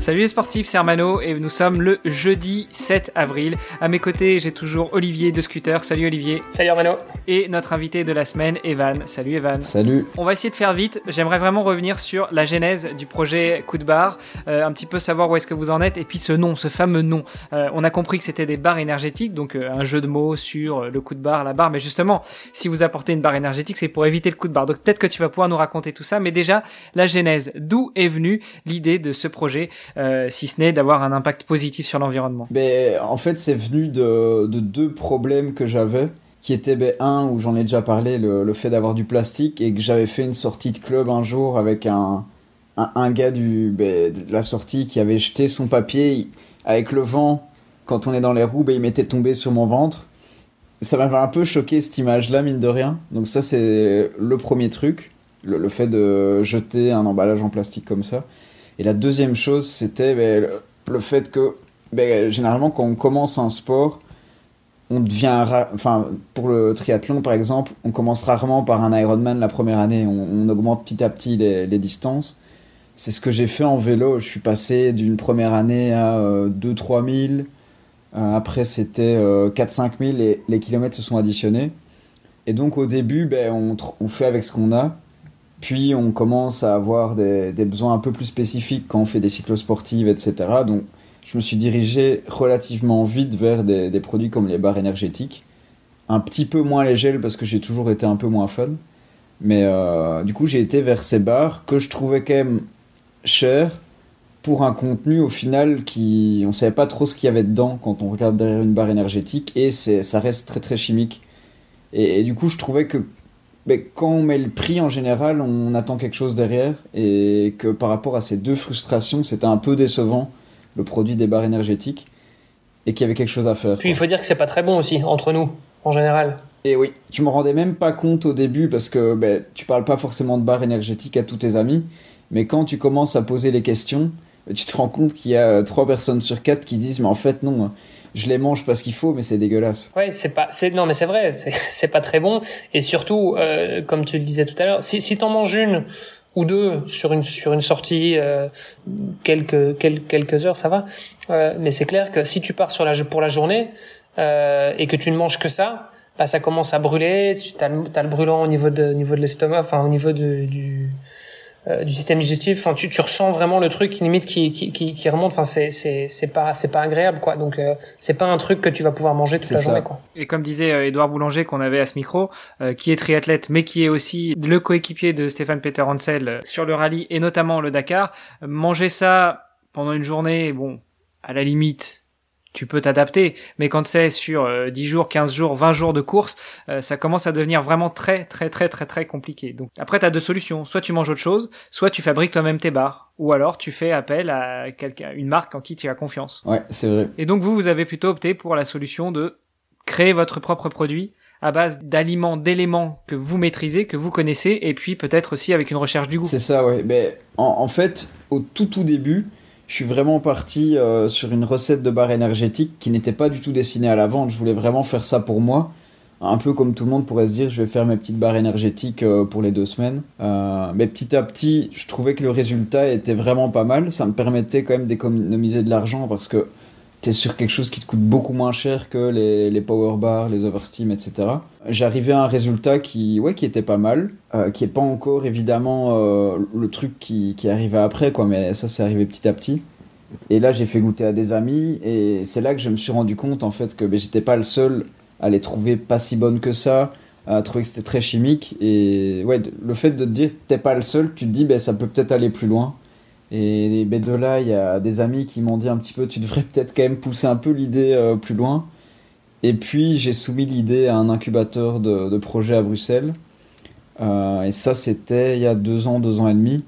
Salut les sportifs, c'est Hermano et nous sommes le jeudi 7 avril. À mes côtés, j'ai toujours Olivier de Scooter. Salut Olivier. Salut Hermano. Et notre invité de la semaine, Evan. Salut Evan. Salut. On va essayer de faire vite. J'aimerais vraiment revenir sur la genèse du projet Coup de barre, euh, un petit peu savoir où est-ce que vous en êtes et puis ce nom, ce fameux nom. Euh, on a compris que c'était des barres énergétiques, donc euh, un jeu de mots sur le coup de barre, la barre. Mais justement, si vous apportez une barre énergétique, c'est pour éviter le coup de barre. Donc peut-être que tu vas pouvoir nous raconter tout ça. Mais déjà, la genèse, d'où est venue l'idée de ce projet euh, si ce n'est d'avoir un impact positif sur l'environnement ben, En fait, c'est venu de, de, deux problèmes que j'avais, qui étaient ben, un, où j'en ai déjà parlé, le, fait d'avoir du plastique, et que j'avais fait une sortie de club un jour avec un, un, gars du, ben, de la sortie qui avait jeté son papier avec le vent. Quand on est dans les roues, ben, il m'était tombé sur mon ventre. Ça m'avait un peu choqué cette image-là, mine de rien. Donc ça, c'est le premier truc, le fait de jeter un emballage en plastique comme ça. Et la deuxième chose, c'était ben, le fait que ben, généralement quand on commence un sport, on devient, enfin pour le triathlon par exemple, on commence rarement par un Ironman la première année, on, augmente petit à petit les, distances. C'est ce que j'ai fait en vélo. Je suis passé d'une première année à euh, 2-3 000. Euh, après, c'était euh, 4-5 000 et les kilomètres se sont additionnés. Et donc, au début, ben, on fait avec ce qu'on a. Puis on commence à avoir des, besoins un peu plus spécifiques quand on fait des cyclosportives, etc. Donc je me suis dirigé relativement vite vers des, produits comme les barres énergétiques. Un petit peu moins les gels parce que j'ai toujours été un peu moins fun. Mais euh, du coup j'ai été vers ces barres que je trouvais quand même chères pour un contenu au final qui... On savait pas trop ce qu'il y avait dedans quand on regarde derrière une barre énergétique et ça reste très très chimique. Et du coup je trouvais que mais quand on met le prix en général, on attend quelque chose derrière et que par rapport à ces deux frustrations, c'était un peu décevant le produit des barres énergétiques et qu'il y avait quelque chose à faire. Puis quoi. il faut dire que c'est pas très bon aussi entre nous en général. Et oui, je me rendais même pas compte au début parce que ben, tu parles pas forcément de barres énergétiques à tous tes amis, mais quand tu commences à poser les questions, tu te rends compte qu'il y a trois personnes sur quatre qui disent mais en fait non je les mange parce qu'il faut, mais c'est dégueulasse. Ouais, c'est pas, c'est non, mais c'est vrai, c'est pas très bon. Et surtout, euh, comme tu le disais tout à l'heure, si si t'en manges une ou deux sur une sur une sortie euh, quelques, quelques quelques heures, ça va. Euh, mais c'est clair que si tu pars sur la pour la journée euh, et que tu ne manges que ça, bah ça commence à brûler. Tu as le, as le brûlant au niveau de au niveau de l'estomac, enfin au niveau de, du euh, du système digestif. Enfin, tu, tu ressens vraiment le truc limite qui, qui, qui, qui remonte. Enfin, c'est c'est c'est pas c'est pas agréable quoi. Donc euh, c'est pas un truc que tu vas pouvoir manger toute la ça. journée quoi. Et comme disait euh, Édouard Boulanger qu'on avait à ce micro, euh, qui est triathlète mais qui est aussi le coéquipier de Stéphane Peter Hansel sur le rallye et notamment le Dakar, manger ça pendant une journée, bon, à la limite, tu peux t'adapter, mais quand c'est sur euh, 10 jours, 15 jours, 20 jours de course, euh, ça commence à devenir vraiment très très très très très compliqué. Donc après tu as deux solutions, soit tu manges autre chose, soit tu fabriques toi-même tes barres, ou alors tu fais appel à quelqu'un une marque en qui tu as confiance. Ouais, c'est vrai. Et donc vous vous avez plutôt opté pour la solution de créer votre propre produit à base d'aliments, d'éléments que vous maîtrisez, que vous connaissez, et puis peut-être aussi avec une recherche du goût. C'est ça, ouais. Mais en, en fait, au tout tout début, je suis vraiment parti euh, sur une recette de barre énergétique qui n'était pas du tout destinée à la vente. Je voulais vraiment faire ça pour moi. Un peu comme tout le monde pourrait se dire, je vais faire mes petites barres énergétiques euh, pour les deux semaines. Euh, mais petit à petit, je trouvais que le résultat était vraiment pas mal. Ça me permettait quand même d'économiser de l'argent parce que t'es sur quelque chose qui te coûte beaucoup moins cher que les, les power bars, les oversteam, etc. J'arrivais à un résultat qui, ouais, qui était pas mal, euh, qui est pas encore évidemment euh, le truc qui, qui arrivait après, quoi, mais ça, c'est arrivé petit à petit. Et là, j'ai fait goûter à des amis, et c'est là que je me suis rendu compte, en fait, que ben, j'étais pas le seul à les trouver pas si bonnes que ça, à trouver que c'était très chimique, et ouais, le fait de te dire t'es pas le seul, tu te dis, ben, ça peut peut-être aller plus loin. Et ben de là, il y a des amis qui m'ont dit un petit peu, tu devrais peut-être quand même pousser un peu l'idée euh, plus loin. Et puis j'ai soumis l'idée à un incubateur de, de projet à Bruxelles. Euh, et ça, c'était il y a deux ans, deux ans et demi.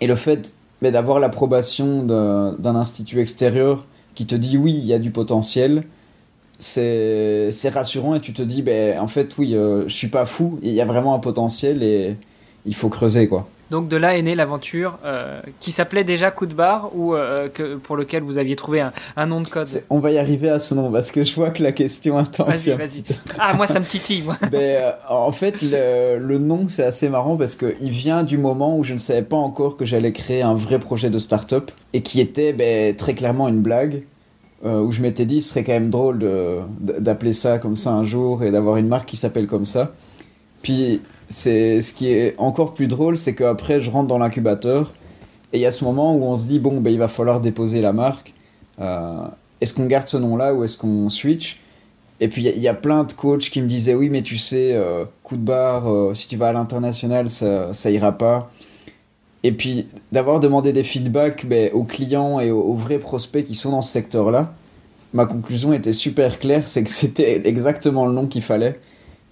Et le fait mais d'avoir l'approbation d'un institut extérieur qui te dit oui, il y a du potentiel, c'est rassurant et tu te dis, ben, en fait, oui, euh, je suis pas fou, il y a vraiment un potentiel et il faut creuser, quoi. Donc de là est née l'aventure euh, qui s'appelait déjà Coup de barre ou euh, que, pour lequel vous aviez trouvé un, un nom de code. On va y arriver à ce nom parce que je vois que la question attend. Vas-y, vas-y. Ah moi ça me titille. Moi. Euh, en fait le, le nom c'est assez marrant parce que il vient du moment où je ne savais pas encore que j'allais créer un vrai projet de start-up et qui était ben, très clairement une blague. Euh, où je m'étais dit ce serait quand même drôle d'appeler ça comme ça un jour et d'avoir une marque qui s'appelle comme ça. Puis c'est ce qui est encore plus drôle, c'est qu'après je rentre dans l'incubateur et il y a ce moment où on se dit bon ben il va falloir déposer la marque. Euh, est-ce qu'on garde ce nom-là ou est-ce qu'on switch? Et puis il y, a plein de coachs qui me disaient oui mais tu sais euh, coup de barre euh, si tu vas à l'international ça ça ira pas. Et puis d'avoir demandé des feedbacks ben, aux clients et aux, vrais prospects qui sont dans ce secteur-là, ma conclusion était super claire, c'est que c'était exactement le nom qu'il fallait.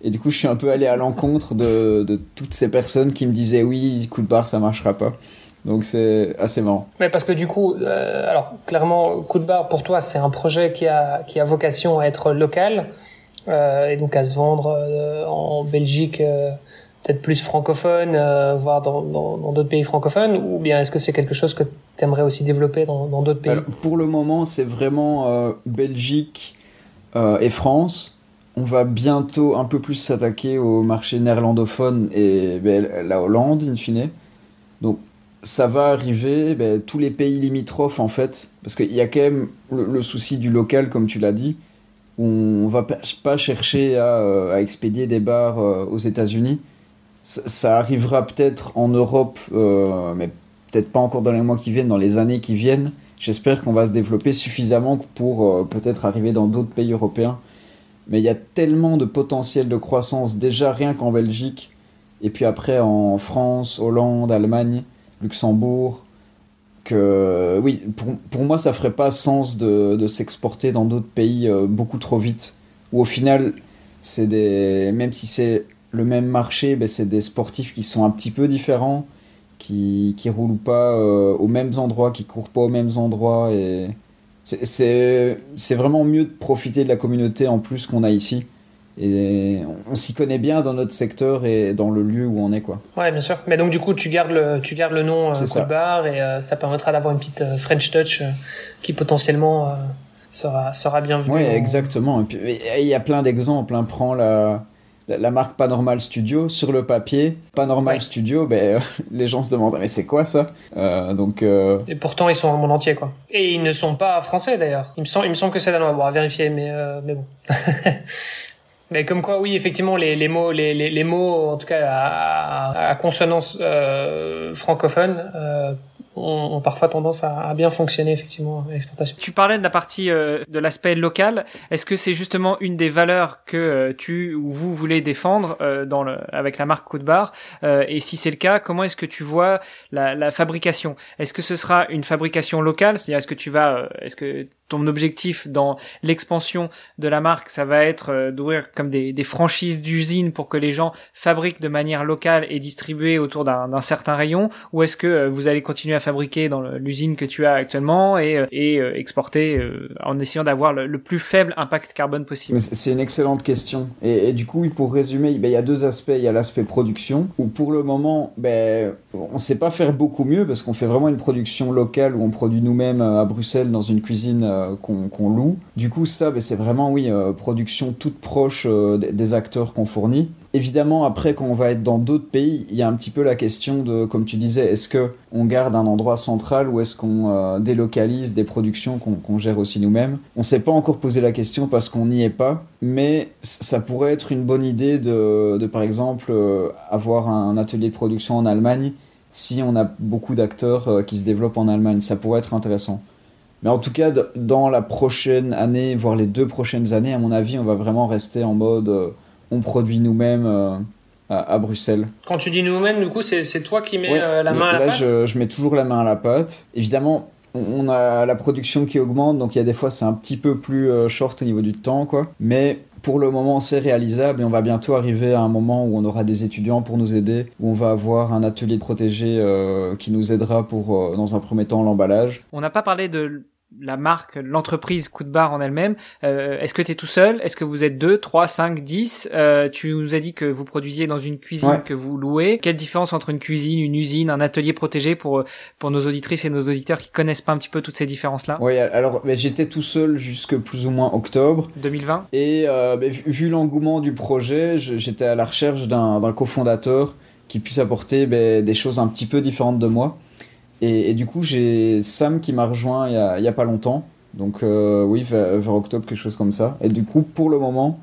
Et du coup, je suis un peu allé à l'encontre de, de, toutes ces personnes qui me disaient oui, coup de barre, ça marchera pas. Donc c'est assez marrant. Mais parce que du coup, euh, alors clairement, coup de barre pour toi, c'est un projet qui a qui a vocation à être local euh, et donc à se vendre euh, en Belgique, peut-être plus francophone, voire dans dans d'autres pays francophones, ou bien est-ce que c'est quelque chose que tu aimerais aussi développer dans d'autres pays? Alors, Pour le moment, c'est vraiment Belgique et France on va bientôt un peu plus s'attaquer au marché néerlandophone et ben, la Hollande, in fine. Donc, ça va arriver, ben, tous les pays limitrophes, en fait, parce qu'il y a quand même le, souci du local, comme tu l'as dit. On va pas chercher à, euh, expédier des bars euh, aux États-Unis. Ça, arrivera peut-être en Europe, euh, mais peut-être pas encore dans les mois qui viennent, dans les années qui viennent. J'espère qu'on va se développer suffisamment pour peut-être arriver dans d'autres pays européens mais il y a tellement de potentiel de croissance déjà rien qu'en Belgique, et puis après en France, Hollande, Allemagne, Luxembourg, que oui, pour, pour moi ça ferait pas sens de, de s'exporter dans d'autres pays euh, beaucoup trop vite, où au final, c'est des, même si c'est le même marché, ben c'est des sportifs qui sont un petit peu différents, qui, qui roulent pas euh, aux mêmes endroits, qui courent pas aux mêmes endroits, et c'est vraiment mieux de profiter de la communauté en plus qu'on a ici. Et on, s'y connaît bien dans notre secteur et dans le lieu où on est, quoi. Ouais, bien sûr. Mais donc, du coup, tu gardes le, tu gardes le nom euh, Bar et euh, ça permettra d'avoir une petite euh, French touch euh, qui potentiellement sera, sera bienvenue. Oui, exactement. Et puis, il y a plein d'exemples. Hein. Prends la, la, marque Panormal Studio sur le papier. Panormal Studio, ben, euh, les gens se demandent mais c'est quoi ça euh, Donc. Euh... Et pourtant ils sont dans le monde entier quoi. Et ils ne sont pas français d'ailleurs. Il me semble, il me semble que c'est danois. Bon à vérifier, mais mais bon. Mais comme quoi, oui, effectivement, les, les mots, les, les, les, mots, en tout cas à, à consonance francophone, ont, parfois tendance à, bien fonctionner effectivement à l'exportation. Tu parlais de la partie euh, de l'aspect local. Est-ce que c'est justement une des valeurs que euh, tu ou vous voulez défendre euh, dans le, avec la marque Coup de Barre Et si c'est le cas, comment est-ce que tu vois la, la fabrication? Est-ce que ce sera une fabrication locale? C'est-à-dire est-ce que tu vas, est-ce que ton objectif dans l'expansion de la marque, ça va être d'ouvrir comme des, franchises d'usines pour que les gens fabriquent de manière locale et distribuer autour d'un certain rayon, ou est-ce que vous allez continuer à fabriquer dans l'usine que tu as actuellement et, euh, euh, exporter euh, en essayant d'avoir le, plus faible impact carbone possible? C'est une excellente question. Et, du coup, pour résumer, ben, il y a deux aspects. Il y a l'aspect production, où pour le moment, ben, on ne sait pas faire beaucoup mieux parce qu'on fait vraiment une production locale où on produit nous-mêmes à Bruxelles dans une cuisine qu'on loue. Du coup, ça, ben, c'est vraiment, oui, production toute proche des acteurs qu'on fournit. Évidemment, après, quand on va être dans d'autres pays, il y a un petit peu la question de, comme tu disais, est-ce que on garde un endroit central ou est-ce qu'on euh, délocalise des productions qu'on gère aussi nous-mêmes? On s'est pas encore posé la question parce qu'on n'y est pas, mais ça pourrait être une bonne idée de, par exemple, euh, avoir un atelier de production en Allemagne si on a beaucoup d'acteurs euh, qui se développent en Allemagne. Ça pourrait être intéressant. Mais en tout cas, dans la prochaine année, voire les deux prochaines années, à mon avis, on va vraiment rester en mode on produit nous-mêmes euh, à, Bruxelles. Quand tu dis nous-mêmes, du coup, c'est toi qui mets euh, la main à la pâte je, je mets toujours la main à la pâte. Évidemment, on a la production qui augmente, donc il y a des fois c'est un petit peu plus euh, short au niveau du temps, quoi. Mais pour le moment, c'est réalisable et on va bientôt arriver à un moment où on aura des étudiants pour nous aider, où on va avoir un atelier protégé qui nous aidera pour, dans un premier temps, l'emballage. On n'a pas parlé de la marque, l'entreprise Coup de Barre en elle-même. Euh, est-ce que tu es tout seul? Est-ce que vous êtes 2, 3, 5, 10 euh, Tu nous as dit que vous produisiez dans une cuisine que vous louez. Quelle différence entre une cuisine, une usine, un atelier protégé pour pour nos auditrices et nos auditeurs qui connaissent pas un petit peu toutes ces différences-là? Oui, alors j'étais tout seul jusque plus ou moins octobre 2020. Et euh, vu, l'engouement du projet, j'étais à la recherche d'un cofondateur qui puisse apporter des choses un petit peu différentes de moi. Et, du coup, j'ai Sam qui m'a rejoint il y, a, pas longtemps. Donc euh, oui, vers, octobre, quelque chose comme ça. Et du coup, pour le moment,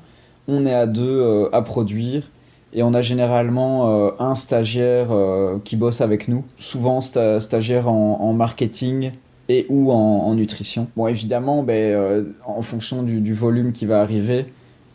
on est à deux euh, à produire. Et on a généralement euh, un stagiaire qui bosse avec nous. Souvent stagiaire en, marketing et ou en, nutrition. Bon, évidemment, ben, en fonction du, volume qui va arriver,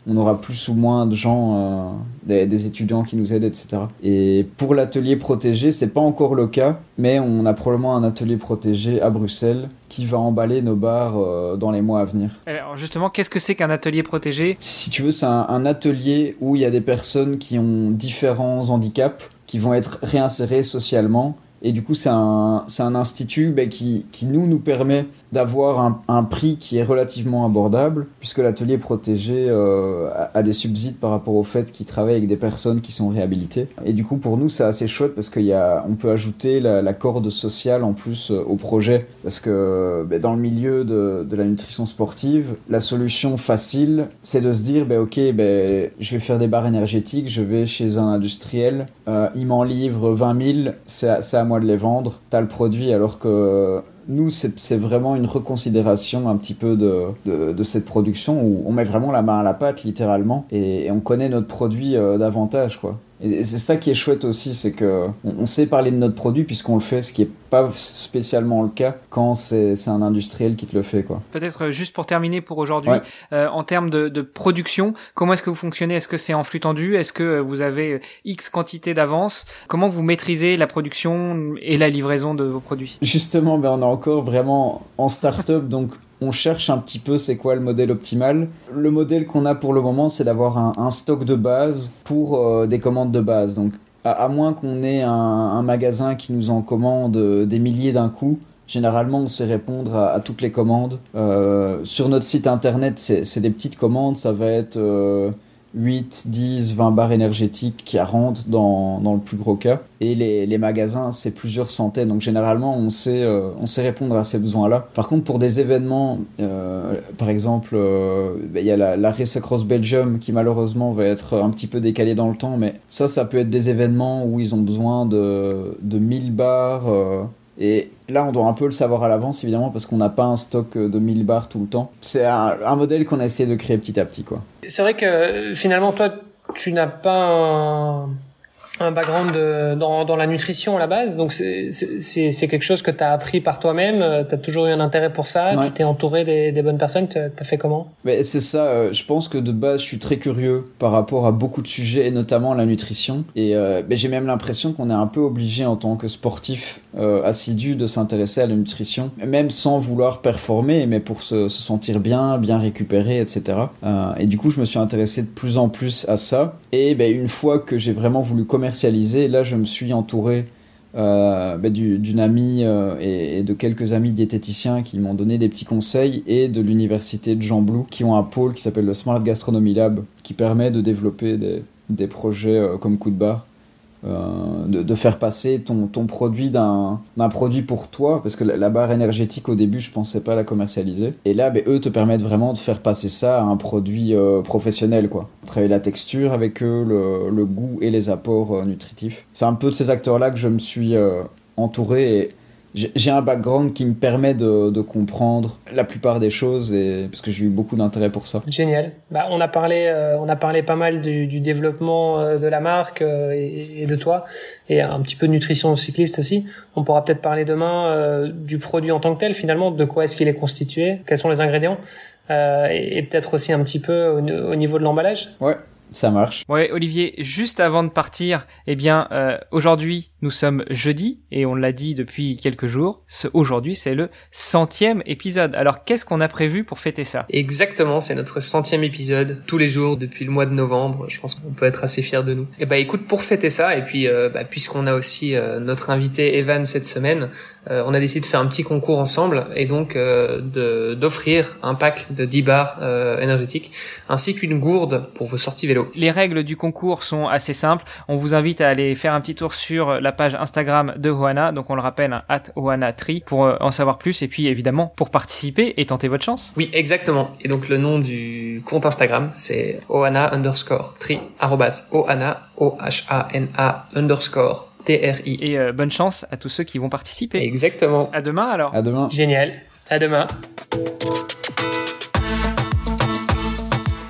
on aura plus ou moins de gens, euh, des, étudiants qui nous aident, etc. Et pour l'atelier protégé, c'est pas encore le cas, mais on a probablement un atelier protégé à Bruxelles qui va emballer nos bars euh, dans les mois à venir. Alors justement, qu'est-ce que c'est qu'un atelier protégé? Si tu veux, c'est un, atelier où il y a des personnes qui ont différents handicaps, qui vont être réinsérées socialement et du coup, c'est un, un institut ben, qui, qui nous, nous permet d'avoir un, prix qui est relativement abordable, puisque l'atelier protégé euh, a, des subsides par rapport au fait qu'il travaille avec des personnes qui sont réhabilitées. Et du coup, pour nous, c'est assez chouette parce qu'on on peut ajouter la, corde sociale en plus euh, au projet. Parce que ben, dans le milieu de, de, la nutrition sportive, la solution facile, c'est de se dire, ben, ok, ben, je vais faire des barres énergétiques, je vais chez un industriel, euh, il m'en livre 20 000, c'est à moi de les vendre, t'as le produit alors que nous, c'est vraiment une reconsidération un petit peu de, de, cette production où on met vraiment la main à la pâte, littéralement, et, on connaît notre produit euh, davantage, quoi. Et c'est ça qui est chouette aussi, c'est que on, sait parler de notre produit puisqu'on le fait, ce qui est pas spécialement le cas quand c'est un industriel qui te le fait, quoi. Peut-être euh, juste pour terminer pour aujourd'hui, euh, en termes de, de, production, comment est-ce que vous fonctionnez? Est-ce que c'est en flux tendu? Est-ce que vous avez X quantité d'avance? Comment vous maîtrisez la production et la livraison de vos produits? Justement, ben on est encore vraiment en start-up, donc on cherche un petit peu c'est quoi le modèle optimal. Le modèle qu'on a pour le moment, c'est d'avoir un, stock de base pour euh, des commandes de base. Donc, à, moins qu'on ait un, magasin qui nous en commande euh, des milliers d'un coup, généralement on sait répondre à, toutes les commandes. Euh, sur notre site internet, c'est des petites commandes, ça va être 8, 10, 20 barres énergétiques qui rentrent dans, dans le plus gros cas. Et les, les magasins, c'est plusieurs centaines. Donc généralement, on sait, euh, on sait répondre à ces besoins-là. Par contre, pour des événements, euh, par exemple, euh, ben, il y a la, Race Across Belgium qui malheureusement va être un petit peu décalé dans le temps. Mais ça, ça peut être des événements où ils ont besoin de, de 1000 barres et là, on doit un peu le savoir à l'avance, évidemment, parce qu'on n'a pas un stock de 1000 bars tout le temps. C'est un, modèle qu'on a essayé de créer petit à petit, quoi. C'est vrai que finalement, toi, tu n'as pas un un background de, dans, dans la nutrition à la base, donc c'est quelque chose que tu as appris par toi-même, euh, tu as toujours eu un intérêt pour ça, tu t'es entouré des, des, bonnes personnes, tu as fait comment? Mais C'est ça, euh, je pense que de base je suis très curieux par rapport à beaucoup de sujets et notamment la nutrition. Et euh, j'ai même l'impression qu'on est un peu obligé en tant que sportif euh, assidu de s'intéresser à la nutrition, même sans vouloir performer, mais pour se, se sentir bien, bien récupéré, etc. et du coup je me suis intéressé de plus en plus à ça. Et ben, une fois que j'ai vraiment voulu là, je me suis entouré euh, ben, d'une amie euh, et, de quelques amis diététiciens qui m'ont donné des petits conseils et de l'université de Jean Blou qui ont un pôle qui s'appelle le Smart Gastronomy Lab qui permet de développer des, des projets euh, comme coup de barre euh, de, faire passer ton, ton produit d'un produit pour toi, parce que la, barre énergétique au début je pensais pas la commercialiser. Et là, ben, eux te permettent vraiment de faire passer ça à un produit euh, professionnel, quoi. Travailler la texture avec eux, le, le goût et les apports euh, nutritifs. C'est un peu de ces acteurs-là que je me suis entouré et j'ai un background qui me permet de, de, comprendre la plupart des choses et parce que j'ai eu beaucoup d'intérêt pour ça. Génial. Bah, on a parlé, euh, on a parlé pas mal du, du développement euh, de la marque euh, et, et, de toi et un petit peu de nutrition cycliste aussi. On pourra peut-être parler demain du produit en tant que tel finalement, de quoi est-ce qu'il est constitué, quels sont les ingrédients et, et peut-être aussi un petit peu au, au niveau de l'emballage. Ouais. Ça marche. Ouais, Olivier, juste avant de partir, eh bien, euh, aujourd'hui, Nous sommes jeudi et on l'a dit depuis quelques jours. Aujourd'hui, c'est le centième épisode. Alors, qu'est-ce qu'on a prévu pour fêter ça? Exactement, c'est notre centième épisode tous les jours depuis le mois de novembre. Je pense qu'on peut être assez fiers de nous. Et bah écoute, pour fêter ça, et puis euh, bah, puisqu'on a aussi euh, notre invité Evan cette semaine, euh, on a décidé de faire un petit concours ensemble et donc de d'offrir un pack de 10 bars énergétiques ainsi qu'une gourde pour vos sorties vélo. Les règles du concours sont assez simples. On vous invite à aller faire un petit tour sur la page Instagram de Hoana, donc on le rappelle, hein, at Hoana Tree, pour en savoir plus et puis évidemment pour participer et tenter votre chance. Oui, exactement. Et donc le nom du compte Instagram, c'est Ohana underscore Tree, arrobas Ohana, O-H-A-N-A underscore T-R-I. Et euh, bonne chance à tous ceux qui vont participer. Exactement. À demain alors. À demain. Génial. À demain.